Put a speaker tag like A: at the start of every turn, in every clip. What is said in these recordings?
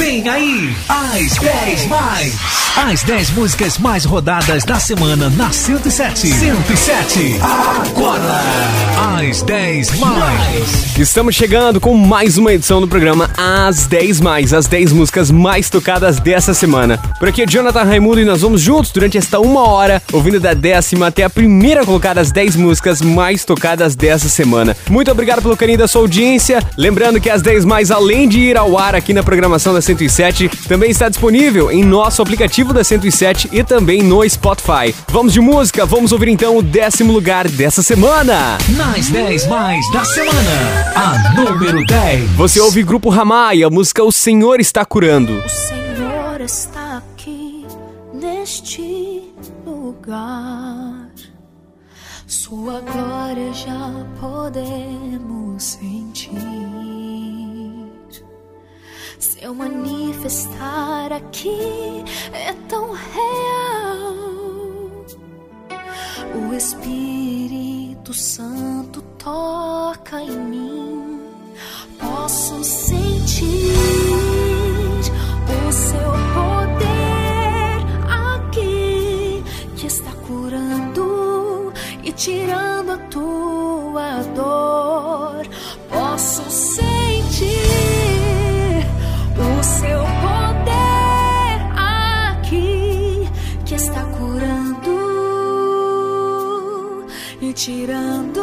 A: Vem aí, as 10 mais. As 10 músicas mais rodadas da semana na 107. 107. Agora, as 10 mais.
B: Estamos chegando com mais uma edição do programa As 10 Mais, as 10 músicas mais tocadas dessa semana. Por aqui é Jonathan Raimundo e nós vamos juntos durante esta uma hora, ouvindo da décima até a primeira colocada as 10 músicas mais tocadas dessa semana. Muito obrigado pelo carinho da sua audiência. Lembrando que as 10 mais, além de ir ao ar aqui na programação da 107, também está disponível em nosso aplicativo da 107 e também no Spotify. Vamos de música, vamos ouvir então o décimo lugar dessa semana.
A: Nas 10 mais da semana, a número 10.
B: Você ouve Grupo Ramai, a música O Senhor Está Curando.
C: O Senhor está aqui neste lugar. Sua glória já podemos sentir. Seu manifestar aqui é tão real. O Espírito Santo toca em mim. Posso sentir o seu poder aqui que está curando e tirando a tua dor. Posso sentir tirando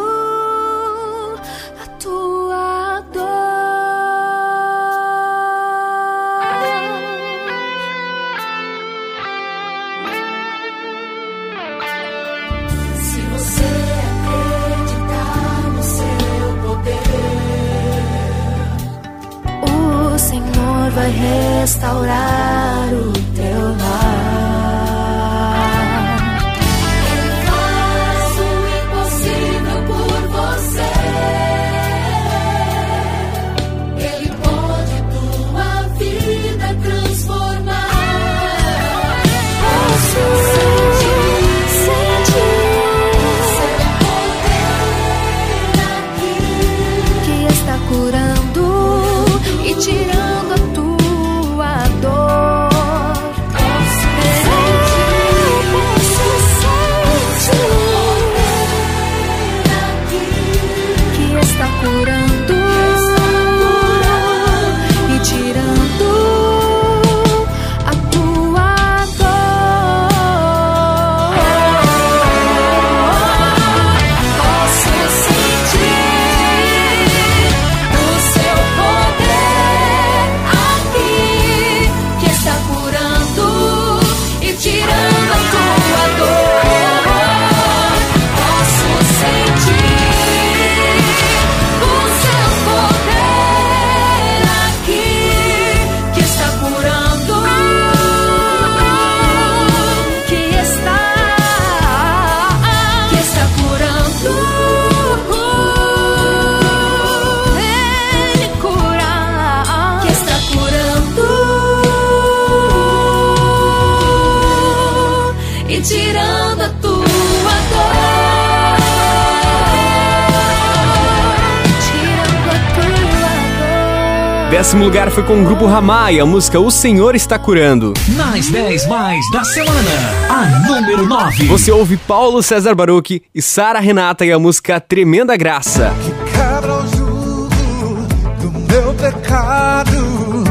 B: Décimo lugar foi com o Grupo Ramai, a música O Senhor Está Curando.
A: Nas 10 mais da semana, a número 9.
B: Você ouve Paulo César Baruch e Sara Renata e a música Tremenda Graça.
D: quebra o jugo do meu pecado.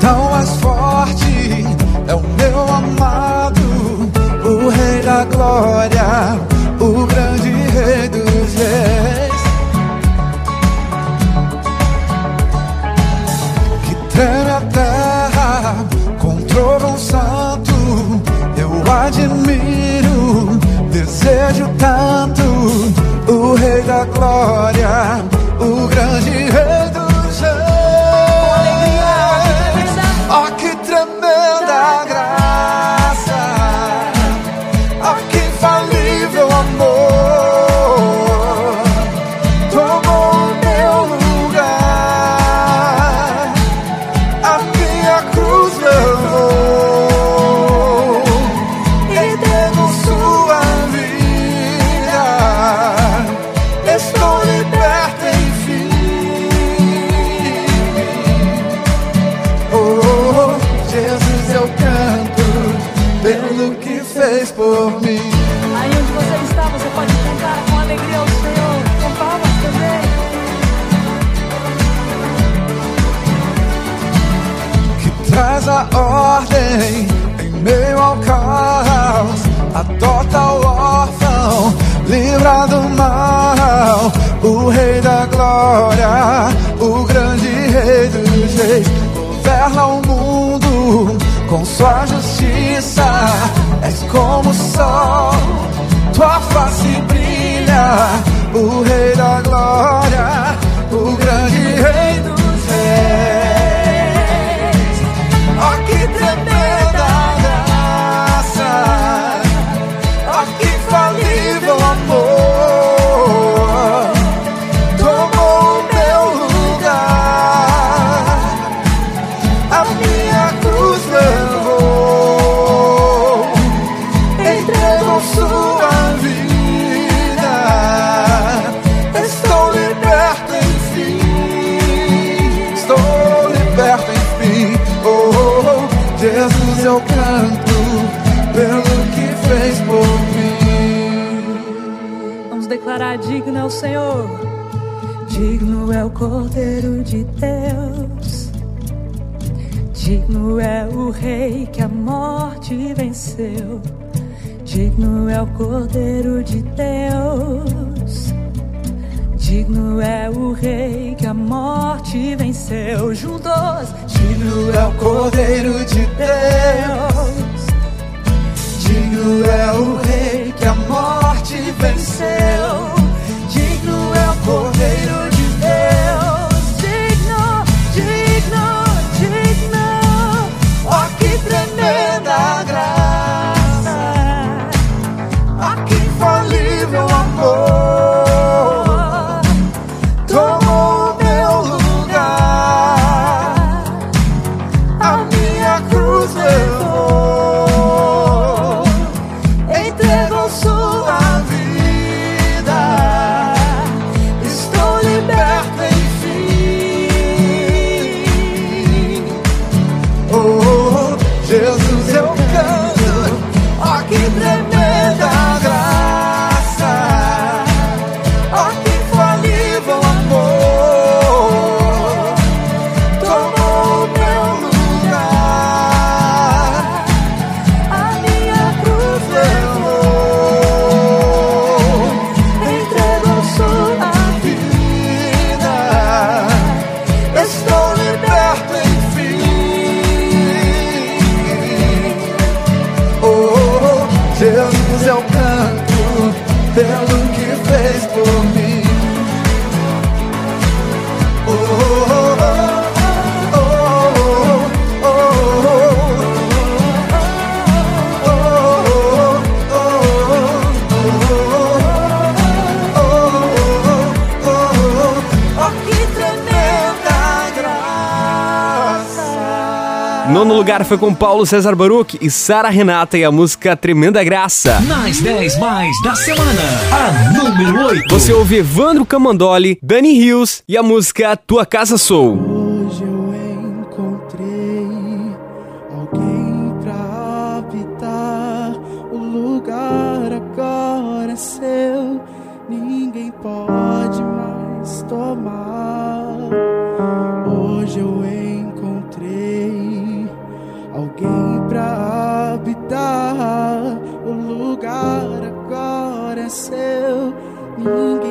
D: Tão mais forte é o meu amado, o Rei da Glória, desejo tanto o Rei da Glória, more. lugar
B: foi com Paulo César Baruch e Sara Renata e a música Tremenda Graça.
A: Nas 10 mais da semana, a número 8.
B: Você ouve Evandro Camandoli, Dani Rios e a música Tua Casa Sou.
E: nasceu. Ninguém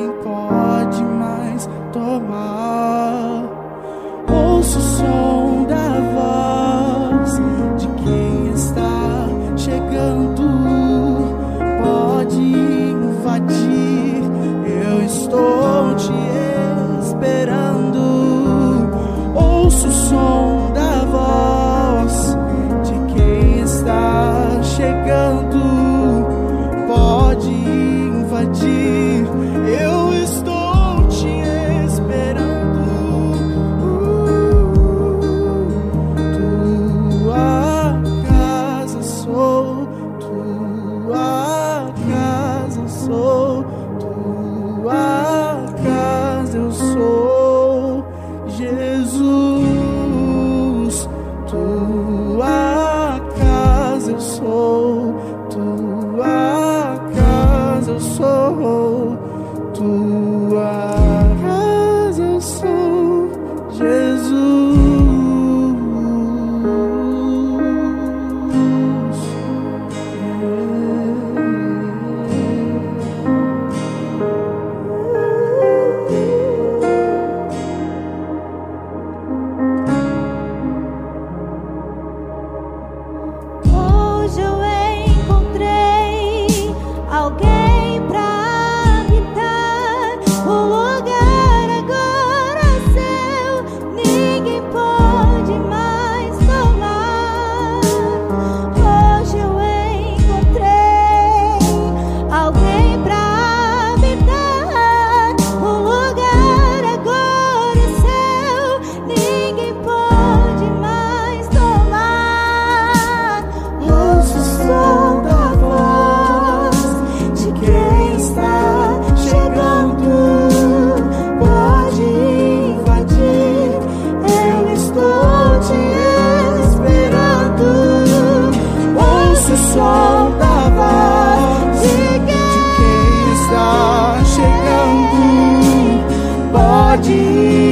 E: 记忆。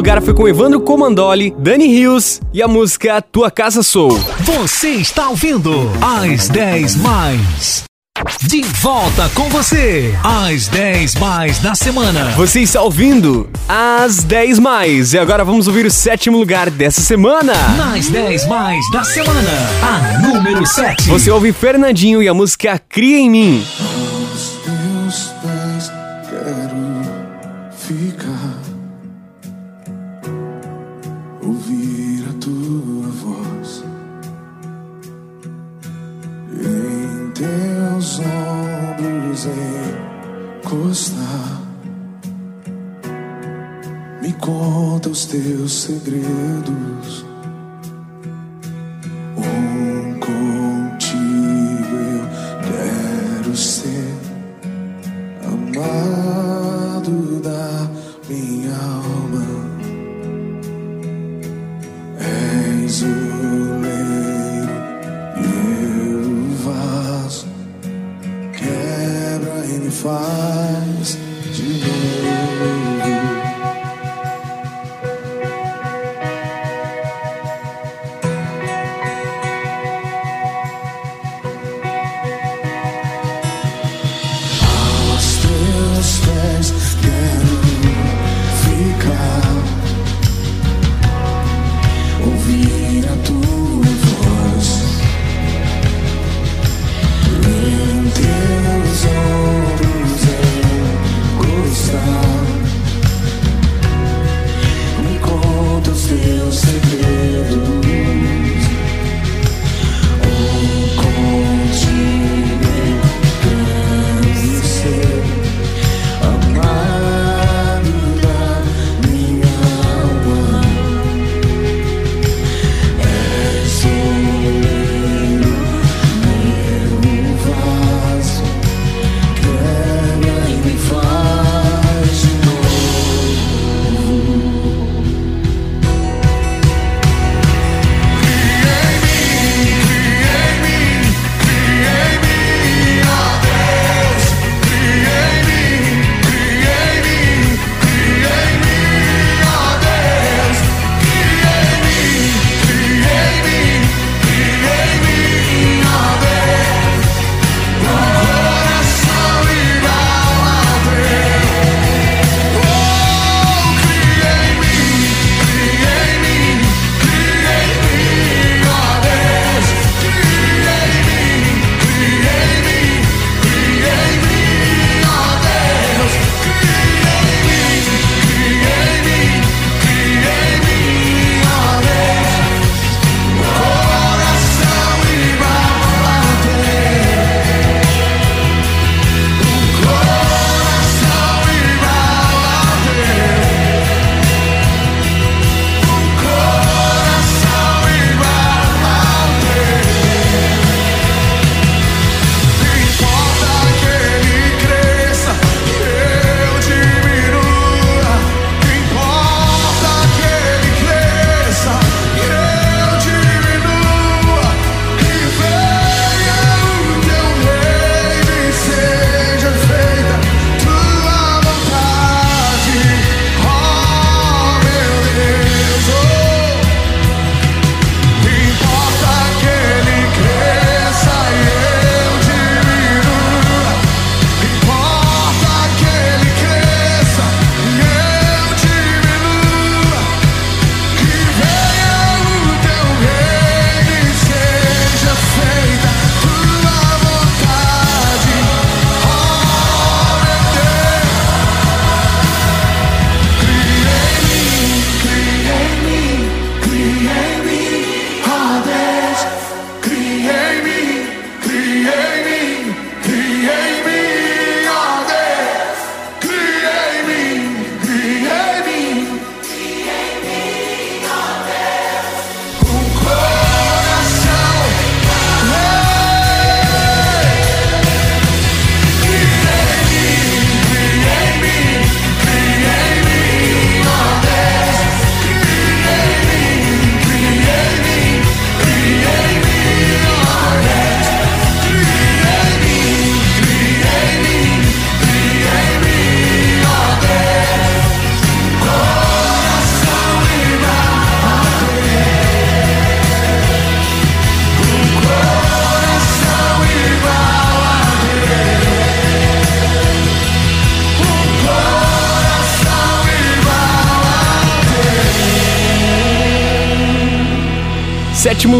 E: Lugar
B: foi com Evandro Comandoli, Dani Rios e a música Tua Casa Sou.
A: Você está ouvindo As 10 Mais. De volta com você, As 10 Mais da semana.
B: Você está ouvindo as 10 mais. E agora vamos ouvir o sétimo lugar dessa semana.
A: Nas 10 Mais da semana, a número 7.
B: Você ouve Fernandinho e a música Cria em Mim.
F: Aos teus ombros encostar. Me conta os teus segredos.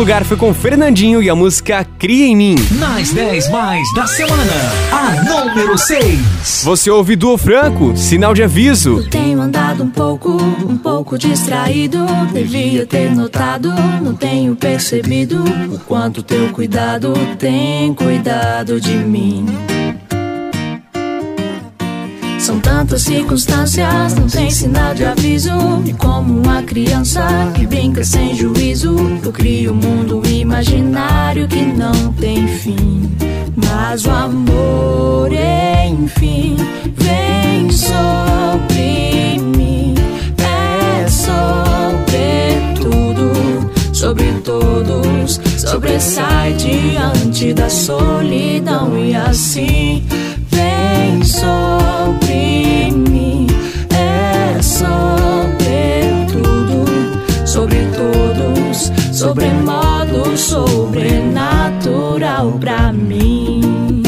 B: Lugar foi com Fernandinho e a música Cria em Mim.
A: Nas 10 mais da semana, a número 6.
B: Você ouve Duo Franco, Sinal de Aviso.
G: Eu tenho andado um pouco, um pouco distraído. Devia ter notado, não tenho percebido o quanto teu cuidado tem cuidado de mim. Tantas circunstâncias, não tem sinal de aviso. E como uma criança que brinca sem juízo, eu crio um mundo imaginário que não tem fim. Mas o amor, enfim, vem sobre mim. É sobre tudo, sobre todos. Sobressai diante da solidão e assim sobremodo sobrenatural pra mim.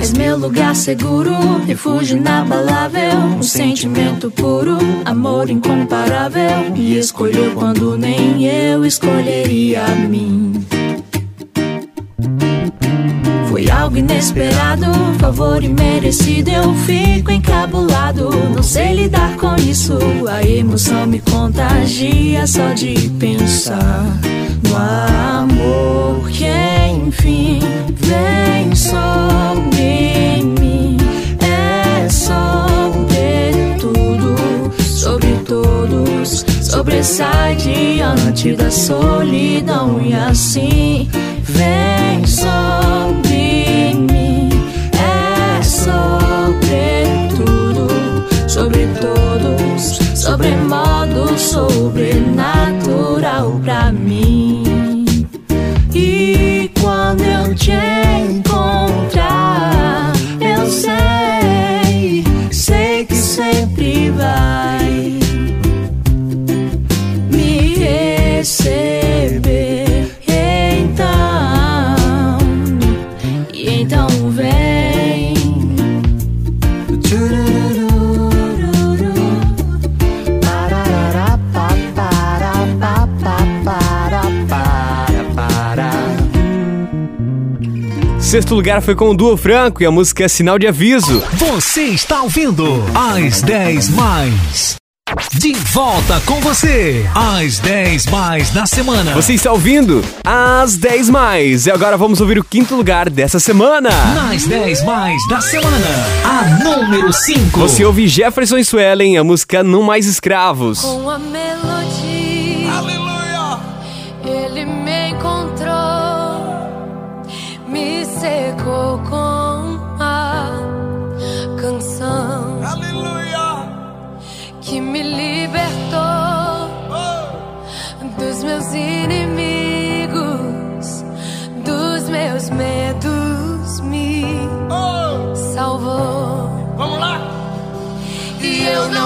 G: És meu lugar seguro, refúgio inabalável, um sentimento puro, amor incomparável. Me escolheu quando nem eu escolheria a mim. Foi algo inesperado, favor imerecido. Eu fico encabulado, não sei lidar com isso. A emoção me contagia só de pensar no amor que enfim vem sobre mim. É sobre tudo, sobre todos. Sobressai diante da solidão e assim vem
B: Sexto lugar foi com o Duo Franco e a música Sinal de Aviso.
A: Você está ouvindo As 10 mais. De volta com você, As 10 mais da semana.
B: Você está ouvindo as 10 mais. E agora vamos ouvir o quinto lugar dessa semana.
A: Nas 10 mais da semana, a número 5.
B: Você ouve Jefferson e Suelen, a música Não Mais Escravos.
G: Com a melodia,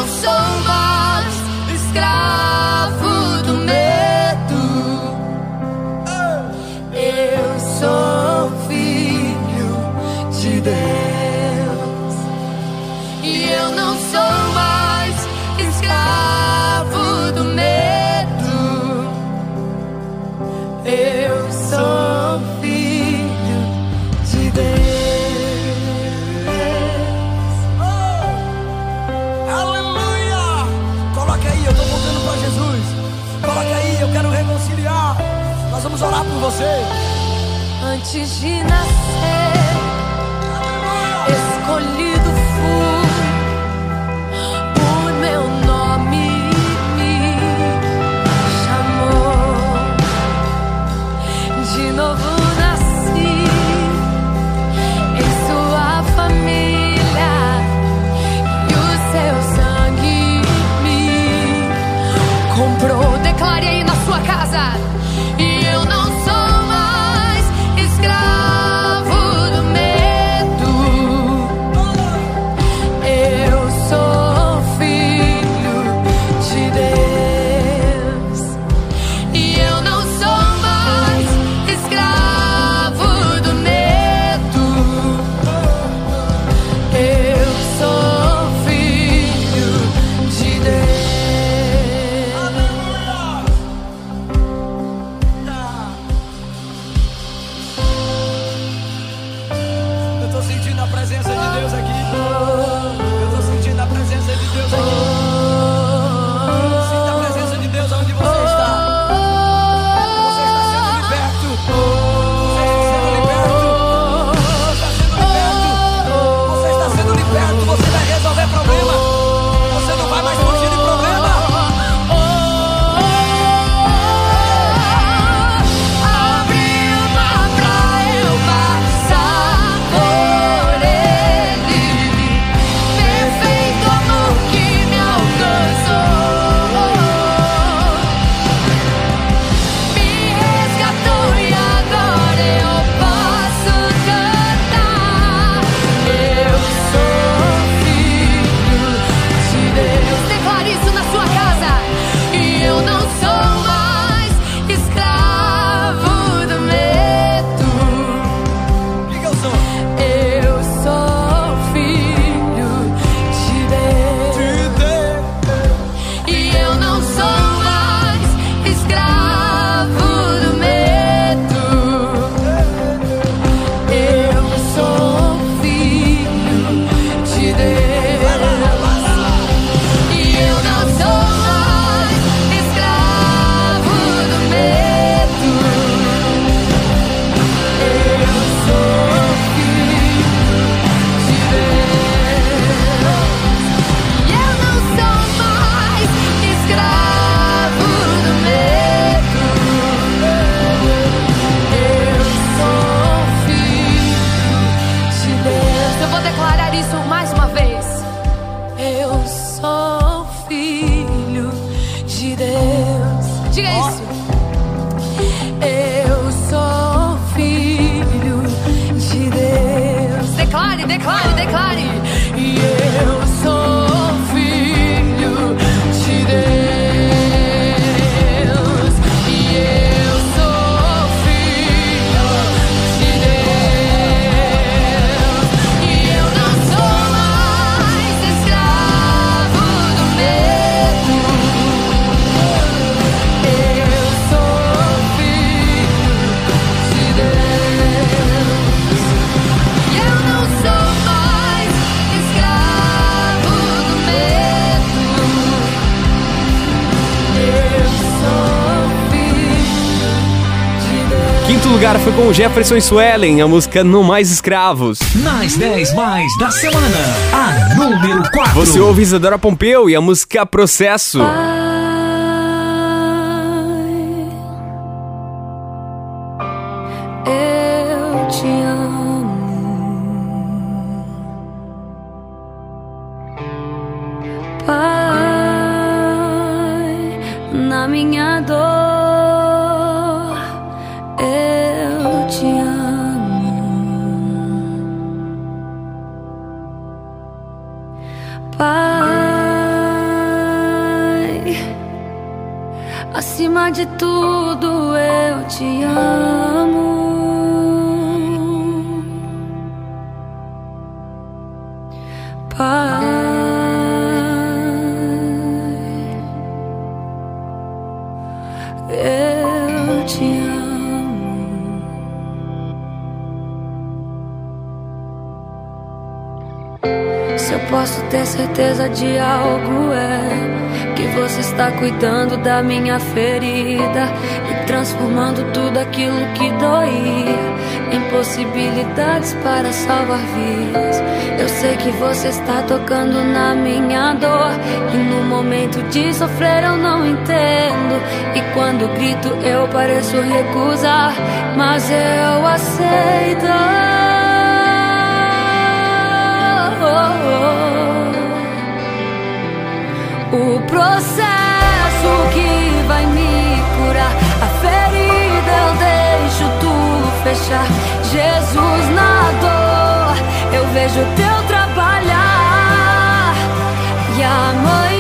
G: E eu
H: você.
G: Antes de nascer, escolhido fui, o meu nome me chamou. De novo nasci em sua família e o seu sangue me comprou. Declare aí na sua casa.
B: Quinto lugar foi com o Jefferson Swellen, a música Não Mais Escravos.
A: Nas 10 mais da semana, a número 4.
B: Você ouve Isadora Pompeu e a música Processo.
I: Eu de algo é que você está cuidando da minha ferida e transformando tudo aquilo que doía em possibilidades para salvar vidas. Eu sei que você está tocando na minha dor e no momento de sofrer eu não entendo e quando grito eu pareço recusar, mas eu aceito. O processo que vai me curar, a ferida eu deixo tudo fechar. Jesus na dor, eu vejo teu trabalhar. E amanhã,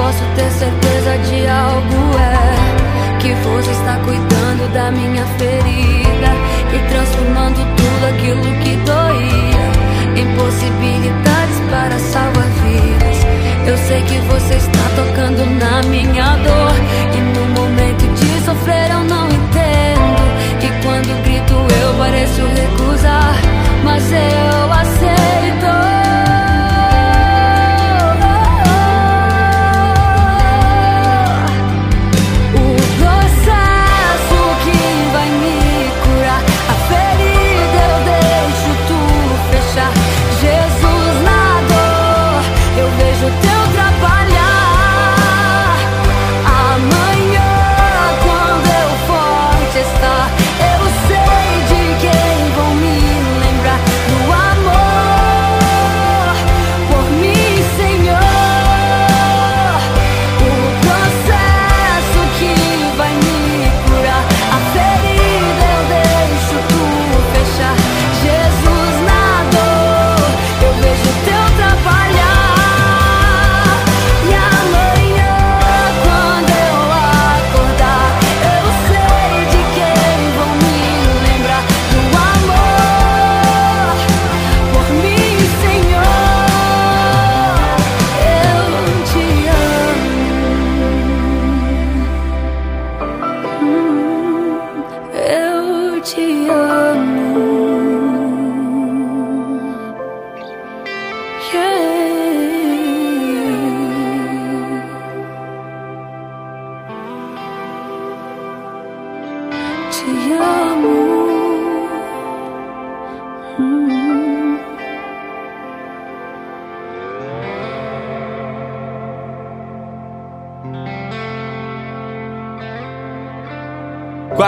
I: posso ter certeza de algo é que você está cuidando da minha ferida e transformando tudo aquilo que doía em possibilidades para salvar vidas. Eu sei que você está tocando na minha dor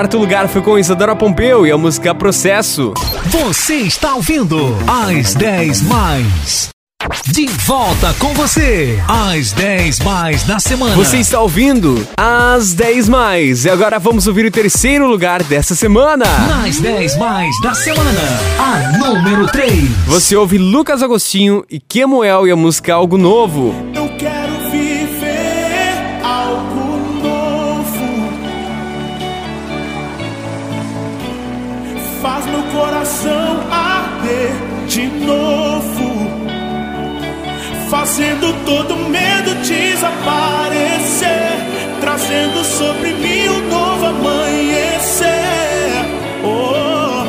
B: Quarto lugar foi com Isadora Pompeu e a música Processo.
A: Você está ouvindo As 10 Mais. De volta com você. As 10 Mais da semana.
B: Você está ouvindo as 10 mais. E agora vamos ouvir o terceiro lugar dessa semana.
A: Nas 10 Mais da semana. A número 3.
B: Você ouve Lucas Agostinho e Kemuel e a música Algo Novo.
J: Eu quero Fazendo todo medo desaparecer. Trazendo sobre mim um novo amanhecer. Oh,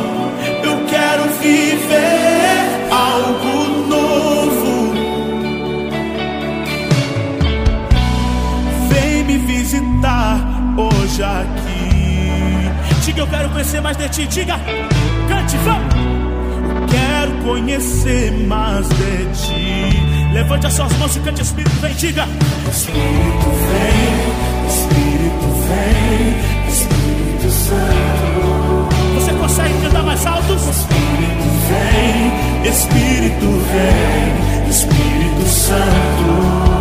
J: eu quero viver algo novo. Vem me visitar hoje aqui. Diga, eu quero conhecer mais de ti. Diga, cante, vamos. Quero conhecer mais de ti. Levante as suas mãos e cante, Espírito, vem, diga. Espírito vem, Espírito vem, Espírito Santo. Você consegue cantar mais alto? Espírito vem, Espírito vem, Espírito Santo.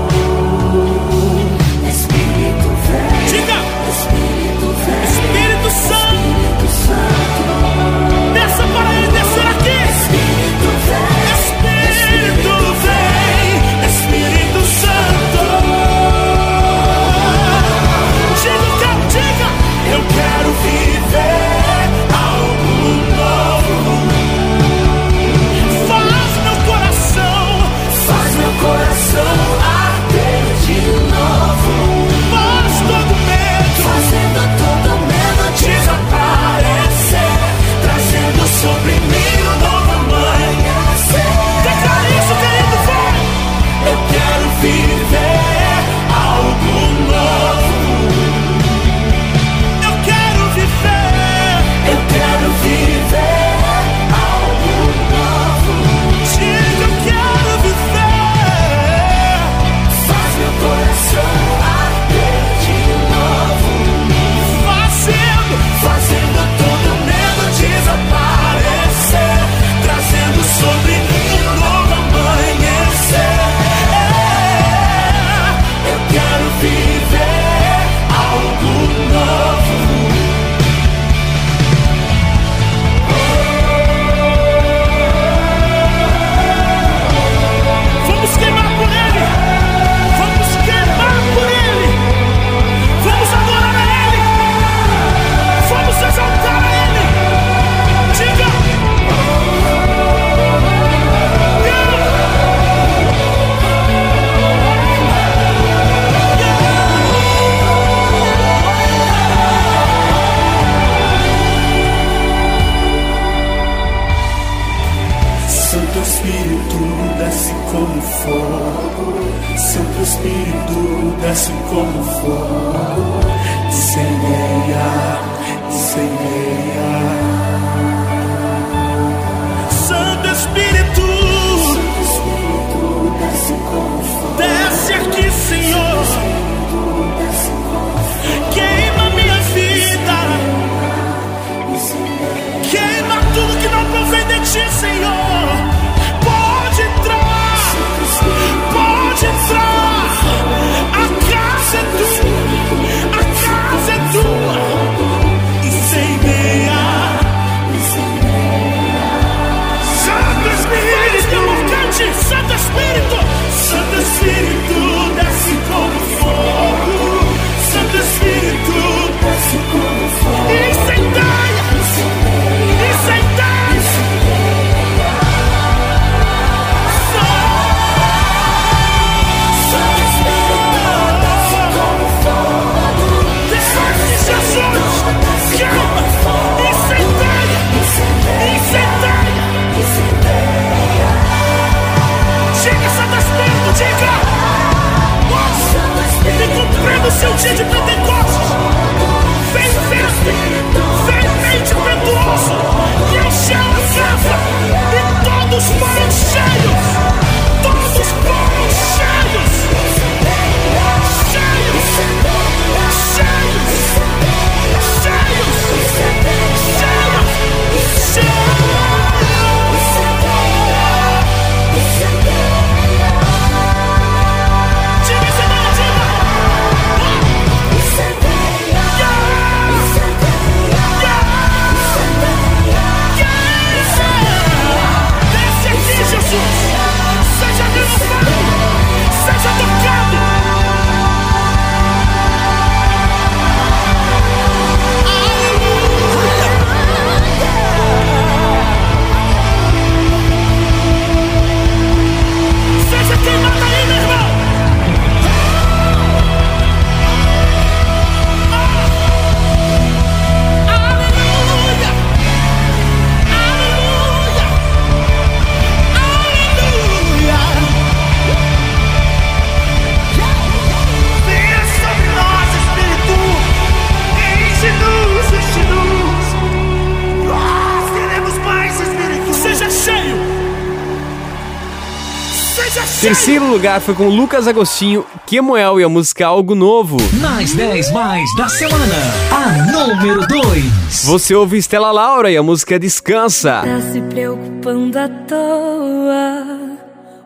B: Lugar foi com Lucas Agostinho, Kemuel e a música Algo Novo.
A: Nas 10 mais da semana, a número 2.
B: Você ouve Estela Laura e a música Descansa.
K: Tá se preocupando à toa.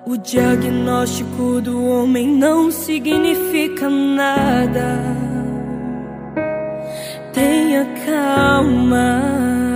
K: O diagnóstico do homem não significa nada. Tenha calma.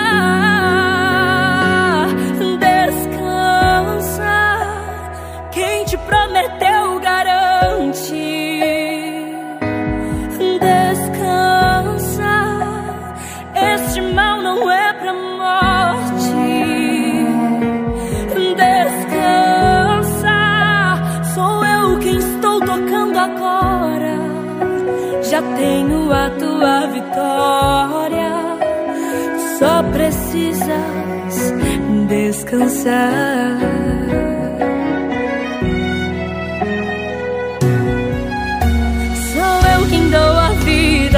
K: Prometeu garante. Descansa. Este mal não é pra morte. Descansa. Sou eu quem estou tocando agora. Já tenho a tua vitória. Só precisas descansar.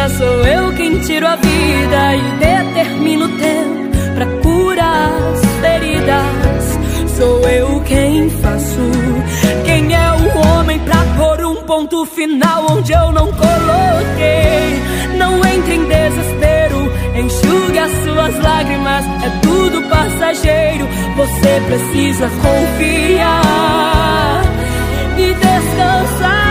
K: Vida, sou eu quem tiro a vida e determino o tempo pra curar as feridas. Sou eu quem faço. Quem é o homem pra pôr um ponto final onde eu não coloquei? Não entre em desespero, enxugue as suas lágrimas, é tudo passageiro. Você precisa confiar e descansar.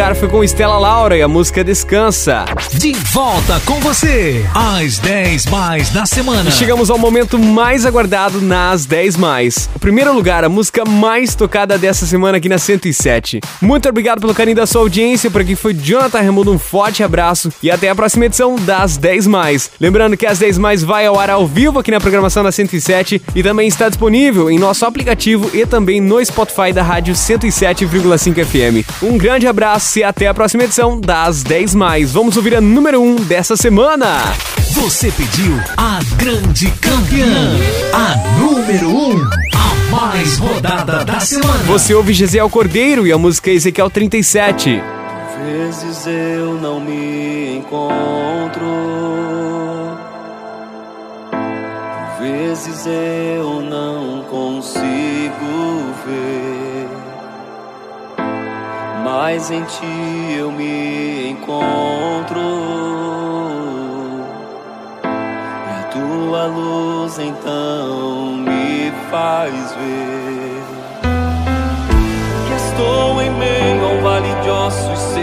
B: got lugar foi com Estela Laura e a música Descansa.
A: De volta com você, às 10 mais da semana.
B: E chegamos ao momento mais aguardado nas 10 mais. O primeiro lugar, a música mais tocada dessa semana aqui na 107. Muito obrigado pelo carinho da sua audiência, por aqui foi Jonathan Raimundo, um forte abraço e até a próxima edição das 10 mais. Lembrando que as 10 mais vai ao ar ao vivo aqui na programação da 107 e também está disponível em nosso aplicativo e também no Spotify da rádio 107,5 FM. Um grande abraço e até a próxima edição das 10 mais. Vamos ouvir a número 1 dessa semana.
A: Você pediu a grande campeã, a número 1, a mais rodada da semana.
B: Você ouve Gisele Cordeiro e a música Ezequiel 37.
L: Vezes eu não me encontro. Vezes eu não Mas em ti eu me encontro. E a tua luz então me faz ver que estou em meio a um vale de ossos